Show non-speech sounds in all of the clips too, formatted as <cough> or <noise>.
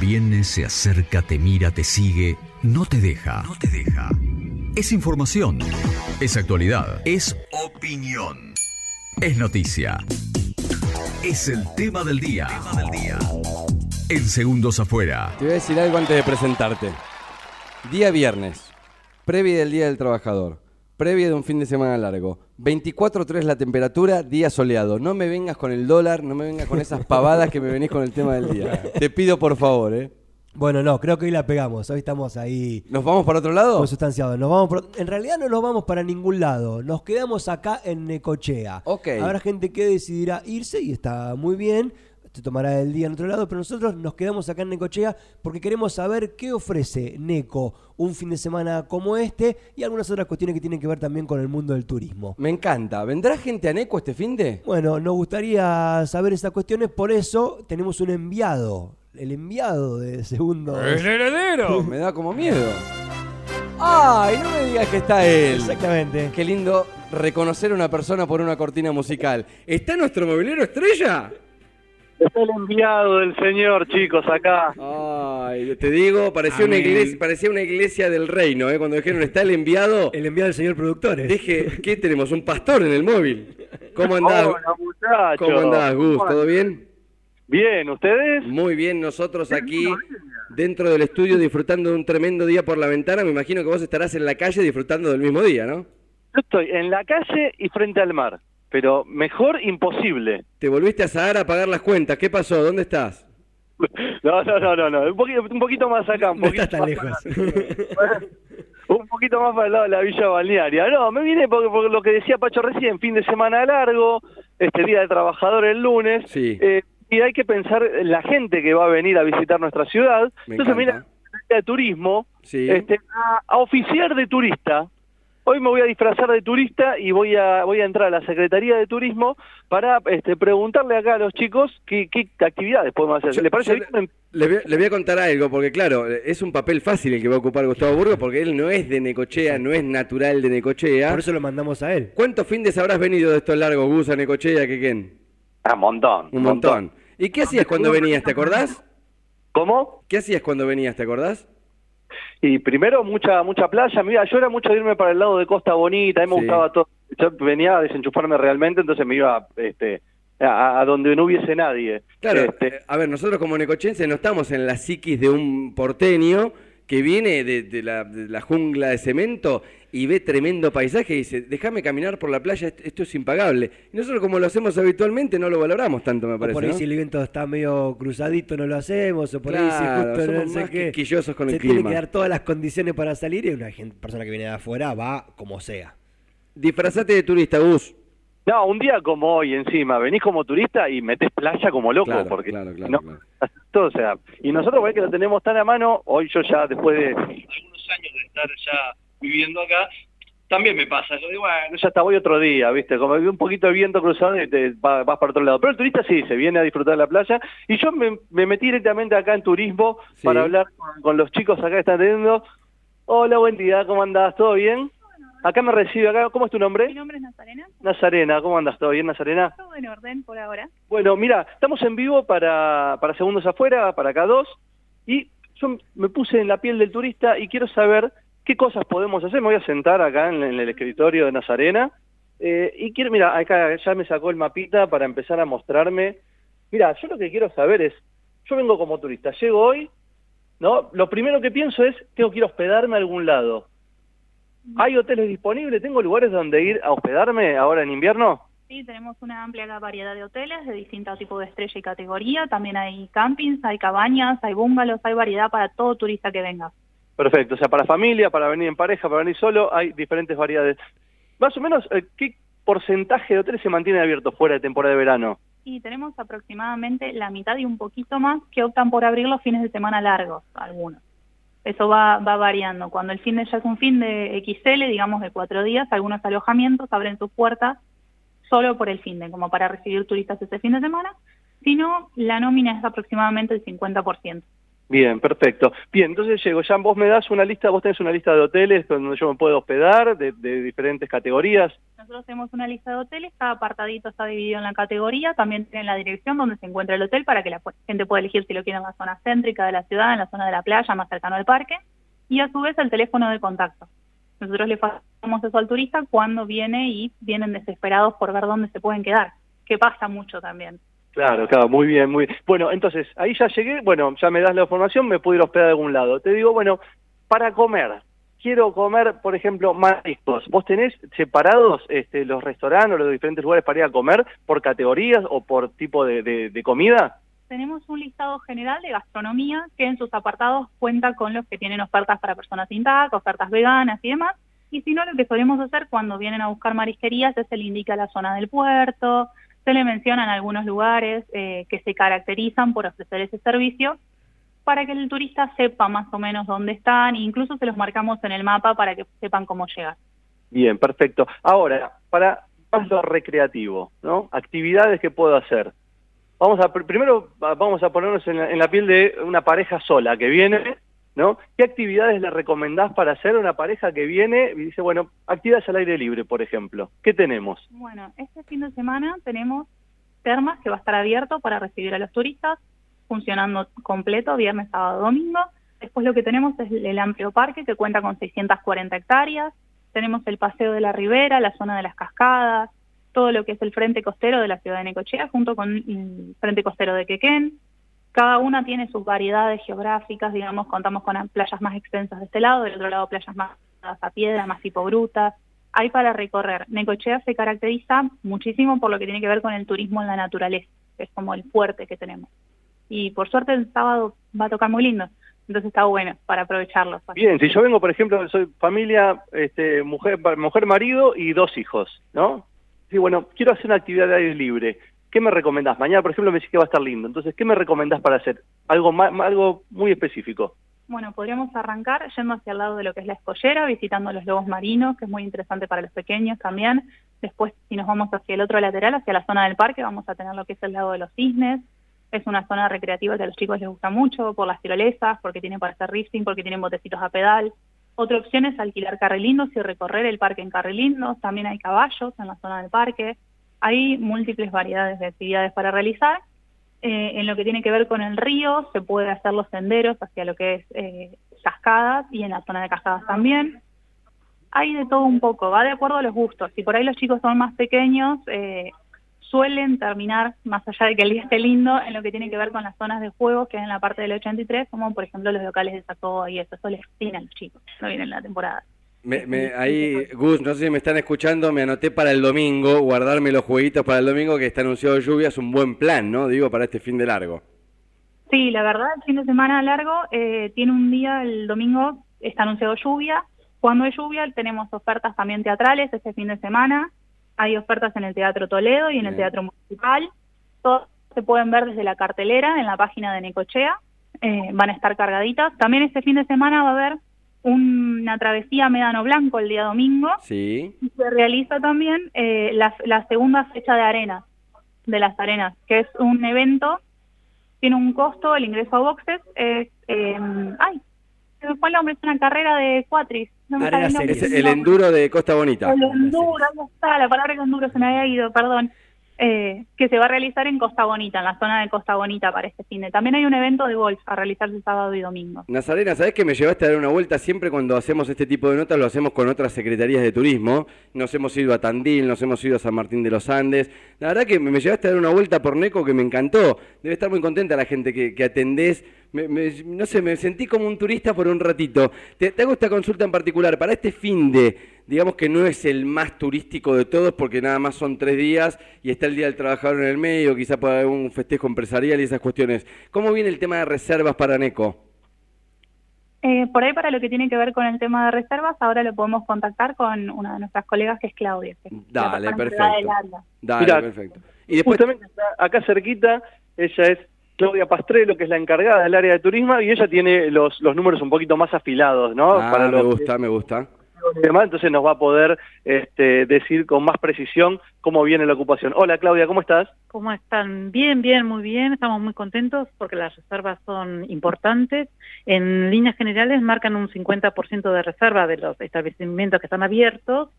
Viene, se acerca, te mira, te sigue, no te deja. No te deja. Es información. Es actualidad. Es opinión. Es noticia. Es el tema del día. Tema del día. En segundos afuera. Te voy a decir algo antes de presentarte. Día viernes, previa del Día del Trabajador, previa de un fin de semana largo. 24.3 la temperatura, día soleado. No me vengas con el dólar, no me vengas con esas pavadas que me venís con el tema del día. Te pido por favor, ¿eh? Bueno, no, creo que hoy la pegamos. Hoy estamos ahí ¿Nos vamos para otro lado? sustanciados. Nos vamos por- En realidad no nos vamos para ningún lado. Nos quedamos acá en Necochea. Ok. Habrá gente que decidirá irse y está muy bien. Se tomará el día en otro lado, pero nosotros nos quedamos acá en Necochea porque queremos saber qué ofrece Neco un fin de semana como este y algunas otras cuestiones que tienen que ver también con el mundo del turismo. Me encanta. ¿Vendrá gente a Neco este fin de? Bueno, nos gustaría saber esas cuestiones, por eso tenemos un enviado, el enviado de segundo. heredero! <laughs> Me da como miedo. ¡Ay, no me digas que está él! Exactamente. Qué lindo reconocer a una persona por una cortina musical. ¿Está nuestro mobilero estrella? Está el enviado del señor, chicos, acá. Ay, te digo, parecía una iglesia, parecía una iglesia del reino, ¿eh? Cuando dijeron está el enviado, El enviado del señor productor. ¿eh? dije, ¿qué tenemos? ¿Un pastor en el móvil? ¿Cómo andás? Hola, muchachos. ¿Cómo andás, Gus? ¿Todo bien? Bien, ¿ustedes? Muy bien, nosotros aquí dentro del estudio disfrutando de un tremendo día por la ventana. Me imagino que vos estarás en la calle disfrutando del mismo día, ¿no? Yo estoy en la calle y frente al mar, pero mejor imposible. Te volviste a Sahara a pagar las cuentas. ¿Qué pasó? ¿Dónde estás? <laughs> No, no, no, no, no. Un, poquito, un poquito más acá. Un No poquito estás tan más lejos. <laughs> un poquito más para el lado de la Villa Balnearia. No, me vine porque, porque lo que decía Pacho recién, fin de semana largo, este Día del Trabajador el lunes. Sí. eh, y hay que pensar en la gente que va a venir a visitar nuestra ciudad. Me Entonces, encanta. mira, de Turismo, Sí. este, a, a oficiar de turista. Hoy me voy a disfrazar de turista y voy a voy a entrar a la Secretaría de Turismo para este, preguntarle acá a los chicos qué, qué actividades podemos hacer. Yo- ¿Le parece bien? Le voy, le voy a contar algo, porque claro, es un papel fácil el que va a ocupar Gustavo Burgos, porque él no es de Necochea, no es natural de Necochea. Por eso lo mandamos a él. ¿Cuántos fines habrás venido de estos largos, Gus, a Necochea, que quién? Ah, un montón. Un montón. ¿Y qué hacías cuando venías, te acordás? ¿Cómo? ¿Qué hacías cuando venías, te acordás? Y primero mucha mucha playa, mira, yo era mucho de irme para el lado de Costa Bonita, a mí me Sí. gustaba todo. Yo venía a desenchufarme realmente, entonces me iba este a, a donde no hubiese nadie. Claro, Este, eh, a ver, nosotros como necochenses no estamos en la psiquis de un porteño que viene de, de la, de la jungla de cemento y ve tremendo paisaje y dice, déjame caminar por la playa, esto, es impagable. Y nosotros como lo hacemos habitualmente no lo valoramos tanto, me O parece, por ahí ¿no? si el viento está medio cruzadito no lo hacemos, o por ahí Claro, si justo no somos sé más qué. quisquillosos con se el tiene clima. que dar todas las condiciones para salir y una gente, persona que viene de afuera va como sea. Disfrazate de turista, Gus. No, un día como hoy encima, venís como turista y metés playa como loco, Claro, porque claro, claro, no, claro. <laughs> todo, o sea, y nosotros ves que lo tenemos tan a mano, hoy yo ya después de algunos años de estar ya viviendo acá, también me pasa, yo digo, bueno, ya está, voy otro día, ¿viste? Como un poquito de viento cruzado y te va- vas para otro lado. Pero el turista sí, se viene a disfrutar de la playa y yo me, me metí directamente acá en turismo Sí. para hablar con, con los chicos acá que están teniendo. Hola, buen día, ¿cómo andás? ¿Todo bien? Acá me recibe, acá, ¿cómo es tu nombre? Mi nombre es Nazarena. Nazarena, ¿cómo andas? ¿Todo bien, Nazarena? Todo en orden por ahora. Bueno, mira, estamos en vivo para, para Segundos Afuera, para acá dos, y yo me puse en la piel del turista y quiero saber qué cosas podemos hacer. Me voy a sentar acá en, el escritorio de Nazarena, eh, y quiero, mira, acá ya me sacó el mapita para empezar a mostrarme. Mira, yo lo que quiero saber es, yo vengo como turista, llego hoy, ¿no? Lo primero que pienso es, tengo que ir a hospedarme a algún lado. ¿Hay hoteles disponibles? ¿Tengo lugares donde ir a hospedarme ahora en invierno? Sí, tenemos una amplia variedad de hoteles de distintos tipos de estrella y categoría. También hay campings, hay cabañas, hay bungalows, hay variedad para todo turista que venga. Perfecto, o sea, para familia, para venir en pareja, para venir solo, hay diferentes variedades. Más o menos, eh, ¿qué porcentaje de hoteles se mantiene abiertos fuera de temporada de verano? Y tenemos aproximadamente la mitad y un poquito más que optan por abrir los fines de semana largos, algunos. Eso va, va variando. Cuando el fin de ya es un fin de XL, digamos de cuatro días, algunos alojamientos abren sus puertas solo por el fin de, como para recibir turistas ese fin de semana. Si no, la nómina es aproximadamente el 50%. Bien, perfecto. Bien, entonces llego, ya vos me das una lista, vos tenés una lista de hoteles donde yo me puedo hospedar, de, de diferentes categorías. Nosotros tenemos una lista de hoteles, cada apartadito está dividido en la categoría, también tienen la dirección donde se encuentra el hotel para que la gente pueda elegir si lo quiere en la zona céntrica de la ciudad, en la zona de la playa, más cercano al parque, y a su vez el teléfono de contacto. Nosotros le pasamos eso al turista cuando viene y vienen desesperados por ver dónde se pueden quedar, que pasa mucho también. Claro, claro, muy bien, muy bien. Bueno, entonces, ahí ya llegué, bueno, ya me das la información, me puedo ir a hospedar algún lado. Te digo, bueno, para comer, quiero comer, por ejemplo, mariscos. ¿Vos tenés separados este, los restaurantes o los diferentes lugares para ir a comer por categorías o por tipo de, de- de comida? Tenemos un listado general de gastronomía que en sus apartados cuenta con los que tienen ofertas para personas sin TAC, ofertas veganas y demás. Y si no, lo que solemos hacer cuando vienen a buscar marisquerías es se le indica la zona del puerto, se le mencionan algunos lugares eh, que se caracterizan por ofrecer ese servicio para que el turista sepa más o menos dónde están, e incluso se los marcamos en el mapa para que sepan cómo llegar. Bien, perfecto. Ahora, para lo recreativo, ¿no? Actividades que puedo hacer. Vamos a pr- primero va- vamos a ponernos en la, en la piel de una pareja sola que viene, ¿no? ¿Qué actividades le recomendás para hacer a una pareja que viene y dice, bueno, actividades al aire libre, por ejemplo? ¿Qué tenemos? Bueno, este fin de semana tenemos termas que va a estar abierto para recibir a los turistas, funcionando completo viernes, sábado, domingo. Después lo que tenemos es el amplio parque que cuenta con 640 hectáreas. Tenemos el paseo de la ribera, la zona de las cascadas, todo lo que es el frente costero de la ciudad de Necochea junto con el frente costero de Quequén. Cada una tiene sus variedades geográficas, digamos, contamos con playas más extensas de este lado, del otro lado playas más a piedra, más tipo grutas, hay para recorrer. Necochea se caracteriza muchísimo por lo que tiene que ver con el turismo en la naturaleza, que es como el fuerte que tenemos. Y por suerte el sábado va a tocar muy lindo, entonces está bueno para aprovecharlo. Bien, si yo vengo, por ejemplo, soy familia, este, mujer, mujer, marido y dos hijos, ¿no? Sí, bueno, quiero hacer una actividad de aire libre. ¿Qué me recomendás? Mañana, por ejemplo, me decís que va a estar lindo. Entonces, ¿qué me recomendás para hacer? Algo, ma- algo muy específico. Bueno, podríamos arrancar yendo hacia el lado de lo que es la escollera, visitando los lobos marinos, que es muy interesante para los pequeños también. Después, si nos vamos hacia el otro lateral, hacia la zona del parque, vamos a tener lo que es el lago de los cisnes. Es una zona recreativa que a los chicos les gusta mucho por las tirolesas, porque tienen para hacer rifting, porque tienen botecitos a pedal. Otra opción es alquilar carrilindos y recorrer el parque en carrilindos. También hay caballos en la zona del parque. Hay múltiples variedades de actividades para realizar. Eh, en lo que tiene que ver con el río, se puede hacer los senderos hacia lo que es eh, cascadas y en la zona de cascadas también. Hay de todo un poco, va de acuerdo a los gustos. Si por ahí los chicos son más pequeños, eh, suelen terminar, más allá de que el día esté lindo, en lo que tiene que ver con las zonas de juego, que es en la parte del 83, como por ejemplo los locales de Sacó y eso. Eso les fascina a los chicos, no vienen en la temporada. Me- me- ahí, Gus, no sé si me están escuchando, me anoté para el domingo, guardarme los jueguitos para el domingo, que está anunciado lluvia, es un buen plan, ¿no? Digo, para este fin de largo. Sí, la verdad, el fin de semana largo eh, tiene un día, el domingo está anunciado lluvia. Cuando hay lluvia tenemos ofertas también teatrales este fin de semana. Hay ofertas en el Teatro Toledo y en el. Teatro Municipal. Todas se pueden ver desde la cartelera en la página de Necochea. Eh, van a estar cargaditas. También este fin de semana va a haber una travesía a Médano Blanco el día domingo. Sí. Y se realiza también eh, la, la segunda fecha de arenas, de las arenas, que es un evento, tiene un costo, el ingreso a boxes es, eh, ay, se me fue el nombre, es una carrera de cuatris. No me el. Es el enduro de Costa Bonita. El enduro, ahí está, la palabra enduro se me había ido, perdón. Eh, que se va a realizar en Costa Bonita, en la zona de Costa Bonita para este fin. También hay un evento de golf a realizarse sábado y domingo. Nazarena, ¿sabés que me llevaste a dar una vuelta? Siempre cuando hacemos este tipo de notas lo hacemos con otras secretarías de turismo. Nos hemos ido a Tandil, nos hemos ido a San Martín de los Andes. La verdad que me llevaste a dar una vuelta por Neco que me encantó. Debe estar muy contenta la gente que, que atendés. Me- me- no sé, me sentí como un turista por un ratito. Te, te hago esta consulta en particular. Para este fin de, digamos que no es el más turístico de todos porque nada más son tres días y está el Día del Trabajador en el medio, quizá para un festejo empresarial y esas cuestiones. ¿Cómo viene el tema de reservas para Neco? Eh, por ahí para lo que tiene que ver con el tema de reservas, ahora lo podemos contactar con una de nuestras colegas que es Claudia. que Dale, perfecto. del área. Dale, Mirá, perfecto. Y después, Justamente está acá cerquita, ella es Claudia Pastrello, que es la encargada del área de turismo, y ella tiene los, los números un poquito más afilados, ¿no? ah, me que gusta, me gusta. es y demás, entonces nos va a poder este, decir con más precisión cómo viene la ocupación. Hola Claudia, ¿cómo estás? ¿Cómo están? Bien, bien, muy bien. Estamos muy contentos porque las reservas son importantes. En líneas generales marcan un 50% de reserva de los establecimientos que están abiertos,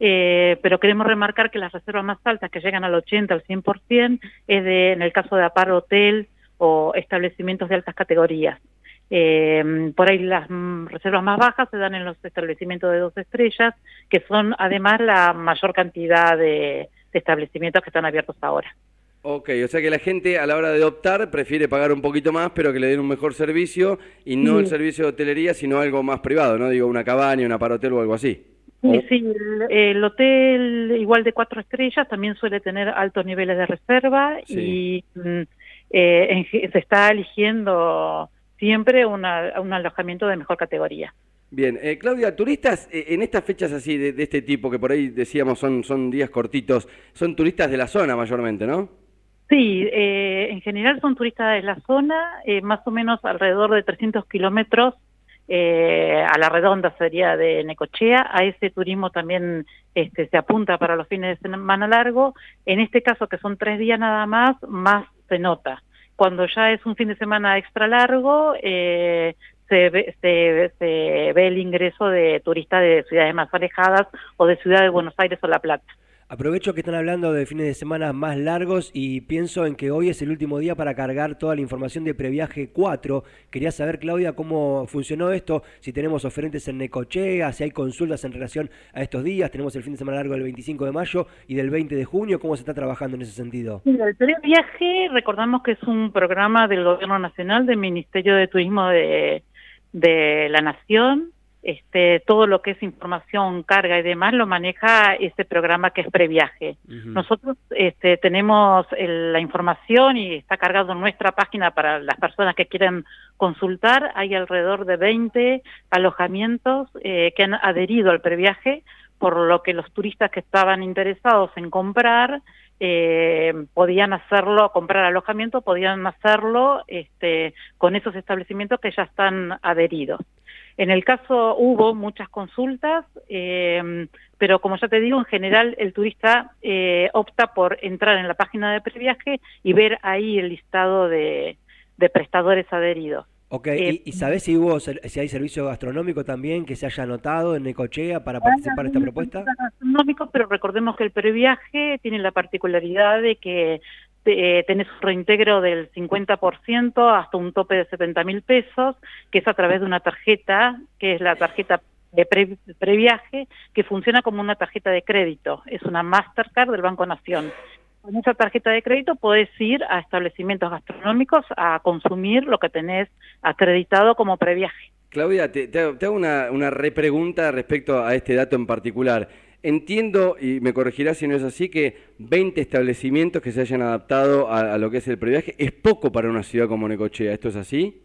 eh, pero queremos remarcar que las reservas más altas, que llegan al 80, al 100%, es de, en el caso de apar hotel o establecimientos de altas categorías. Eh, por ahí las mm, reservas más bajas se dan en los establecimientos de dos estrellas, que son además la mayor cantidad de, de establecimientos que están abiertos ahora. Ok, o sea que la gente a la hora de optar prefiere pagar un poquito más, pero que le den un mejor servicio y no el servicio de hotelería, sino algo más privado, ¿no? Digo, una cabaña, una parotel o algo así. Sí, sí, el, el hotel igual de cuatro estrellas también suele tener altos niveles de reserva Sí. y mm, eh, se está eligiendo siempre una- un alojamiento de mejor categoría. Bien, eh, Claudia, turistas eh, en estas fechas así de, de este tipo, que por ahí decíamos son, son días cortitos, son turistas de la zona mayormente, ¿no? Sí, eh, en general son turistas de la zona, eh, más o menos alrededor de 300 kilómetros eh, a la redonda sería de Necochea. A ese turismo también este, se apunta para los fines de semana largo. En este caso, que son tres días nada más, más se nota. Cuando ya es un fin de semana extra largo, eh, se, ve, se, se ve el ingreso de turistas de ciudades más alejadas o de Ciudad de Buenos Aires o La Plata. Aprovecho que están hablando de fines de semana más largos y pienso en que hoy es el último día para cargar toda la información de Previaje 4. Quería saber, Claudia, cómo funcionó esto, si tenemos oferentes en Necochea, si hay consultas en relación a estos días. Tenemos el fin de semana largo del 25 de mayo y del 20 de junio. ¿Cómo se está trabajando en ese sentido? Mira, el Periodo Viaje, recordamos que es un programa del Gobierno Nacional, del Ministerio de Turismo de la Nación. Este, todo lo que es información, carga y demás lo maneja este programa que es Previaje. Nosotros este, tenemos el- la información y está cargado en nuestra página para las personas que quieren consultar. Hay alrededor de 20 alojamientos eh, que han adherido al previaje, por lo que los turistas que estaban interesados en comprar eh, podían hacerlo, comprar alojamiento, podían hacerlo este, con esos establecimientos que ya están adheridos. En el caso hubo muchas consultas, eh, pero como ya te digo, en general el turista eh, opta por entrar en la página de previaje y ver ahí el listado de, de prestadores adheridos. Ok, Eh, ¿y, y sabés si, hubo, si hay servicio gastronómico también que se haya anotado en Necochea para participar de esta propuesta? Gastronómico, pero recordemos que el previaje tiene la particularidad de que eh, tenés un reintegro del 50% hasta un tope de 70 mil pesos, que es a través de una tarjeta, que es la tarjeta de pre- previaje, que funciona como una tarjeta de crédito. Es una Mastercard del Banco Nación. Con esa tarjeta de crédito podés ir a establecimientos gastronómicos a consumir lo que tenés acreditado como previaje. Claudia, te, te hago una, una repregunta respecto a este dato en particular. Entiendo, y me corregirás si no es así, que 20 establecimientos que se hayan adaptado a, a lo que es el previaje es poco para una ciudad como Necochea. ¿Esto es así?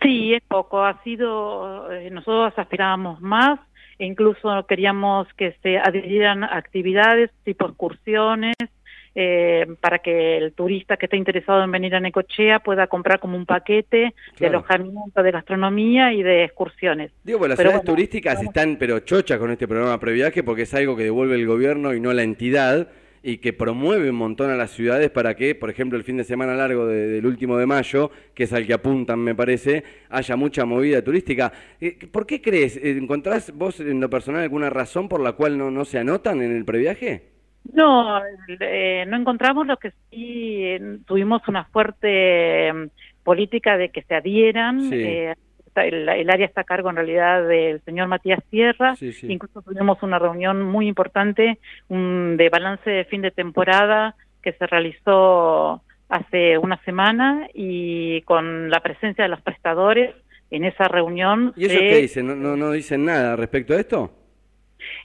Sí, es poco. Ha sido, eh, nosotros aspirábamos más incluso queríamos que se adhirieran actividades tipo excursiones eh, para que el turista que esté interesado en venir a Necochea pueda comprar como un paquete de alojamiento, de gastronomía y de excursiones. Digo, pues las Pero ciudades bueno, turísticas están pero chochas con este programa previaje porque es algo que devuelve el gobierno y no la entidad y que promueve un montón a las ciudades para que, por ejemplo, el fin de semana largo de- del último de mayo, que es al que apuntan, me parece, haya mucha movida turística. Eh, ¿Por qué crees? Eh, ¿Encontrás vos en lo personal alguna razón por la cual no, no se anotan en el previaje? No, eh, no encontramos lo que sí eh, tuvimos una fuerte eh, política de que se adhieran. Sí. eh, el, el área está a cargo en realidad del señor Matías Sierra. Sí, sí. Incluso tuvimos una reunión muy importante un, de balance de fin de temporada que se realizó hace una semana y con la presencia de los prestadores en esa reunión. ¿Y ellos qué dicen? ¿No, no, no dicen nada respecto a esto?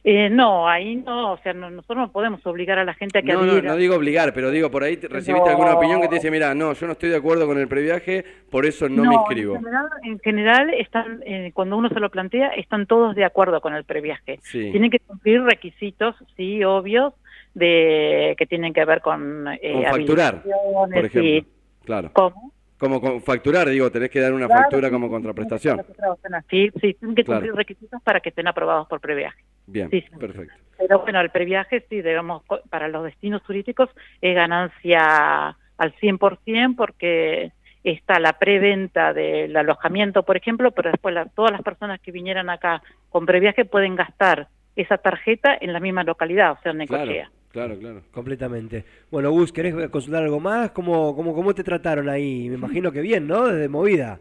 Eh, no, ahí no, o sea, no- nosotros no podemos obligar a la gente a que No, no, adhiera. no digo obligar, pero digo, por ahí te- recibiste No. alguna opinión que te dice, mira, no, yo no estoy de acuerdo con el previaje, por eso no, me inscribo. En general, en general están, eh, cuando uno se lo plantea, están todos de acuerdo con el previaje. Sí. Tienen que cumplir requisitos, sí, obvios, de que tienen que ver con, eh, Con facturar, por ejemplo. y- Claro. ¿Cómo? Como con- facturar, digo, tenés que dar una Claro, factura como contraprestación. sí, sí, tienen que Claro. cumplir requisitos para que estén aprobados por previaje. Bien, Sí, sí. perfecto. Pero bueno, el previaje, sí, digamos, para los destinos turísticos es ganancia al 100% porque está la preventa del alojamiento, por ejemplo, pero después la- todas las personas que vinieran acá con previaje pueden gastar esa tarjeta en la misma localidad, o sea, en Claro, Necochea. claro, claro. Completamente. Bueno, Gus, ¿querés consultar algo más? ¿Cómo, cómo, cómo te trataron ahí? Me imagino que bien, ¿no? Desde movida.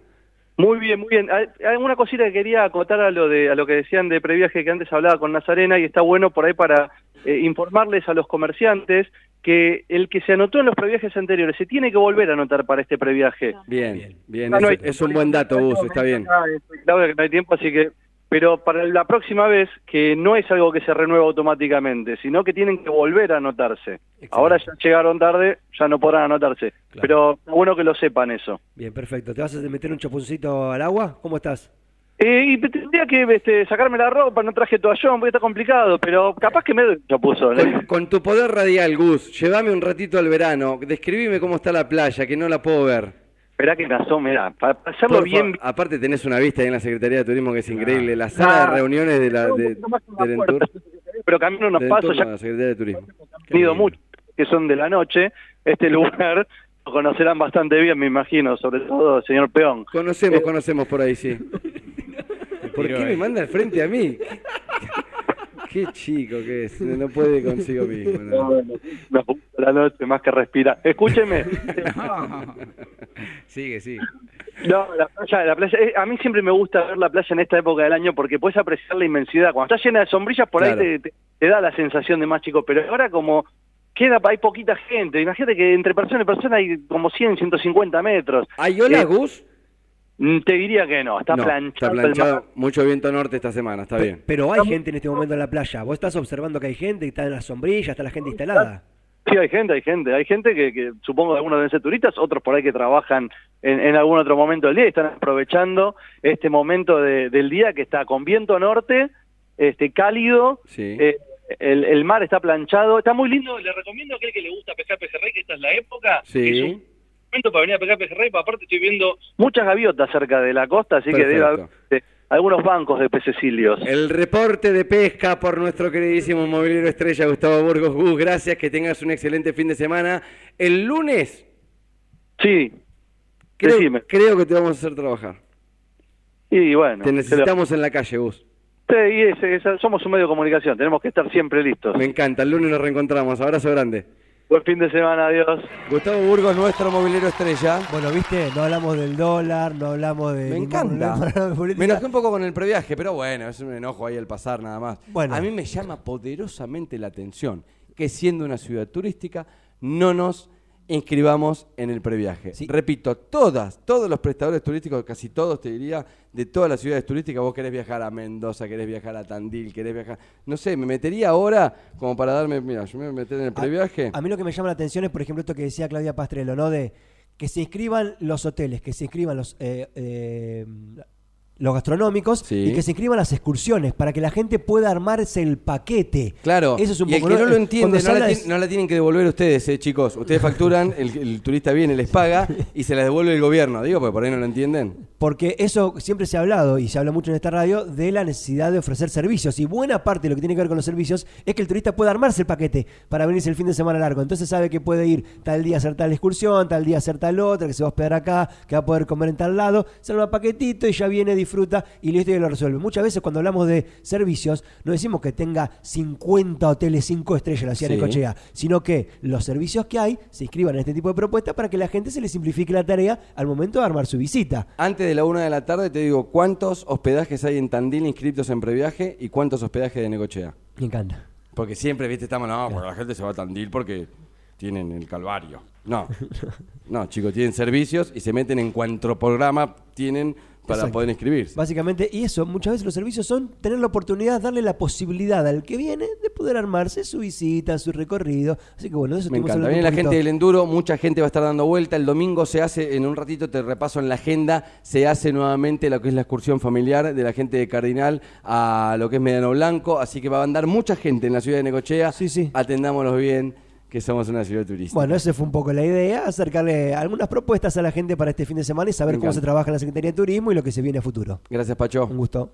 Muy bien, muy bien. Hay, una cosita que quería acotar a lo de a lo que decían de previaje que antes hablaba con Nazarena y está bueno por ahí para eh, informarles a los comerciantes que el que se anotó en los previajes anteriores se tiene que volver a anotar para este previaje. Bien, Bien. bien. No es, un buen dato, Gus, está bien. <laughs> Claro que no hay tiempo, así que pero para la próxima vez que no es algo que se renueva automáticamente, sino que tienen que volver a anotarse. Ahora ya llegaron tarde, ya no podrán anotarse, Claro. pero bueno que lo sepan eso. Bien, perfecto. ¿Te vas a meter un chapuzoncito al agua? ¿Cómo estás? Eh, y tendría que este, sacarme la ropa, no traje toallón, porque está complicado, pero capaz que me doy un chapuzón. ¿eh? Con, con tu poder radial, Gus, llévame un ratito al verano, describime cómo está la playa, que no la puedo ver. Esperá que me asome, mirá, para para hacerlo Por bien... Aparte tenés una vista ahí en la Secretaría de Turismo que es increíble, la sala de Ah. reuniones de la, de, del puerta, Entur, Pero camino unos pasos, ya de la Secretaría de Turismo. he ido mucho, que son de la noche, este lugar lo conocerán bastante bien, me imagino, sobre todo el señor Peón. Conocemos, Eh, conocemos por ahí, sí. <laughs> ¿Por qué me manda al frente a mí? Qué chico que es, no puede consigo mismo. No, no. no, la noche más que respira. Escúcheme. <laughs> Sigue, sigue. No, la playa, la playa, eh, a mí siempre me gusta ver la playa en esta época del año porque puedes apreciar la inmensidad. Cuando está llena de sombrillas, por Claro. ahí te, te- te da la sensación de más chico, pero ahora como queda, hay poquita gente. Imagínate que entre persona y persona hay como 100, 150 metros. ¿Hay ola, Eh, Gus? Mm, Te diría que no, está No, planchado. Está el planchado, mar. mucho viento norte esta semana, está bien. Pero hay gente en este momento en la playa. Vos estás observando que hay gente, que está en la sombrilla, está la gente instalada. Sí, hay gente, hay gente. Hay gente que, que supongo que algunos deben ser turistas, otros por ahí que trabajan en, en algún otro momento del día y están aprovechando este momento de- del día que está con viento norte, este cálido, Sí. eh, el, el mar está planchado, está muy lindo. Le recomiendo a aquel que le gusta pescar pejerrey, que esta es la época. Sí. que es un momento para venir a pescar pejerrey, pero aparte estoy viendo muchas gaviotas cerca de la costa, así que debe haber eh, algunos bancos de pececilios. El reporte de pesca por nuestro queridísimo movilero estrella Gustavo Burgos. Gus, gracias, que tengas un excelente fin de semana. El lunes Sí, creo, Decime. creo que te vamos a hacer trabajar. y bueno. Te necesitamos en la calle, Gus. Sí, y esa- somos un medio de comunicación, tenemos que estar siempre listos. Me encanta, el lunes nos reencontramos. Abrazo grande. Buen fin de semana, adiós. Gustavo Burgos, nuestro movilero estrella. Bueno, viste, no hablamos del dólar, no hablamos de. Me encanta. Me enojé un poco con el previaje, pero bueno, es un enojo ahí el pasar nada más. Bueno. A mí me llama poderosamente la atención que siendo una ciudad turística no nos inscribamos en el previaje. Sí. Repito, todas, todos los prestadores turísticos, casi todos te diría, de todas las ciudades turísticas, vos querés viajar a Mendoza, querés viajar a Tandil, querés viajar, no sé, me metería ahora como para darme, mira, yo me voy a meter en el previaje. A mí lo que me llama la atención es, por ejemplo, esto que decía Claudia Pastrello, ¿no? De que se inscriban los hoteles, que se inscriban los, eh, eh, los gastronómicos Sí. y que se inscriban las excursiones para que la gente pueda armarse el paquete. Claro, Eso es un y el poco, que no lo entiende, no la, no tienen que devolver ustedes, eh, chicos. Ustedes facturan, el, el turista viene, les paga <laughs> y se la devuelve el gobierno. Digo, porque por ahí no lo entienden. Porque eso siempre se ha hablado y se habla mucho en esta radio de la necesidad de ofrecer servicios. Y buena parte de lo que tiene que ver con los servicios es que el turista pueda armarse el paquete para venirse el fin de semana largo. Entonces sabe que puede ir tal día a hacer tal excursión, tal día a hacer tal otra, que se va a hospedar acá, que va a poder comer en tal lado. Se arma paquetito y ya viene, disfruta y listo y lo resuelve. Muchas veces cuando hablamos de servicios no decimos que tenga 50 hoteles 5 estrellas la ciudad de Sí. Necochea, sino que los servicios que hay se inscriban en este tipo de propuestas para que la gente se le simplifique la tarea al momento de armar su visita. Antes de la una de la tarde te digo cuántos hospedajes hay en Tandil inscritos en previaje y cuántos hospedajes de Necochea. Me encanta. Porque siempre, viste, estamos, no, porque la gente se va a Tandil porque tienen el calvario. No, <laughs> no, chicos, tienen servicios y se meten en cuanto programa tienen para Exacto. poder inscribirse. Básicamente, y eso, muchas veces los servicios son tener la oportunidad, darle la posibilidad al que viene de poder armarse su visita, su recorrido. Así que bueno, de eso Me encanta. Viene la gente del enduro, mucha gente va a estar dando vuelta. El domingo se hace, en un ratito te repaso en la agenda, se hace nuevamente lo que es la excursión familiar de la gente de Cardinal a lo que es Mediano Blanco. Así que va a andar mucha gente en la ciudad de Necochea. Sí, sí. Atendámoslos bien, que somos una ciudad turística. Bueno, esa fue un poco la idea, acercarle algunas propuestas a la gente para este fin de semana y saber cómo se trabaja en la Secretaría de Turismo y lo que se viene a futuro. Gracias, Pacho. Un gusto.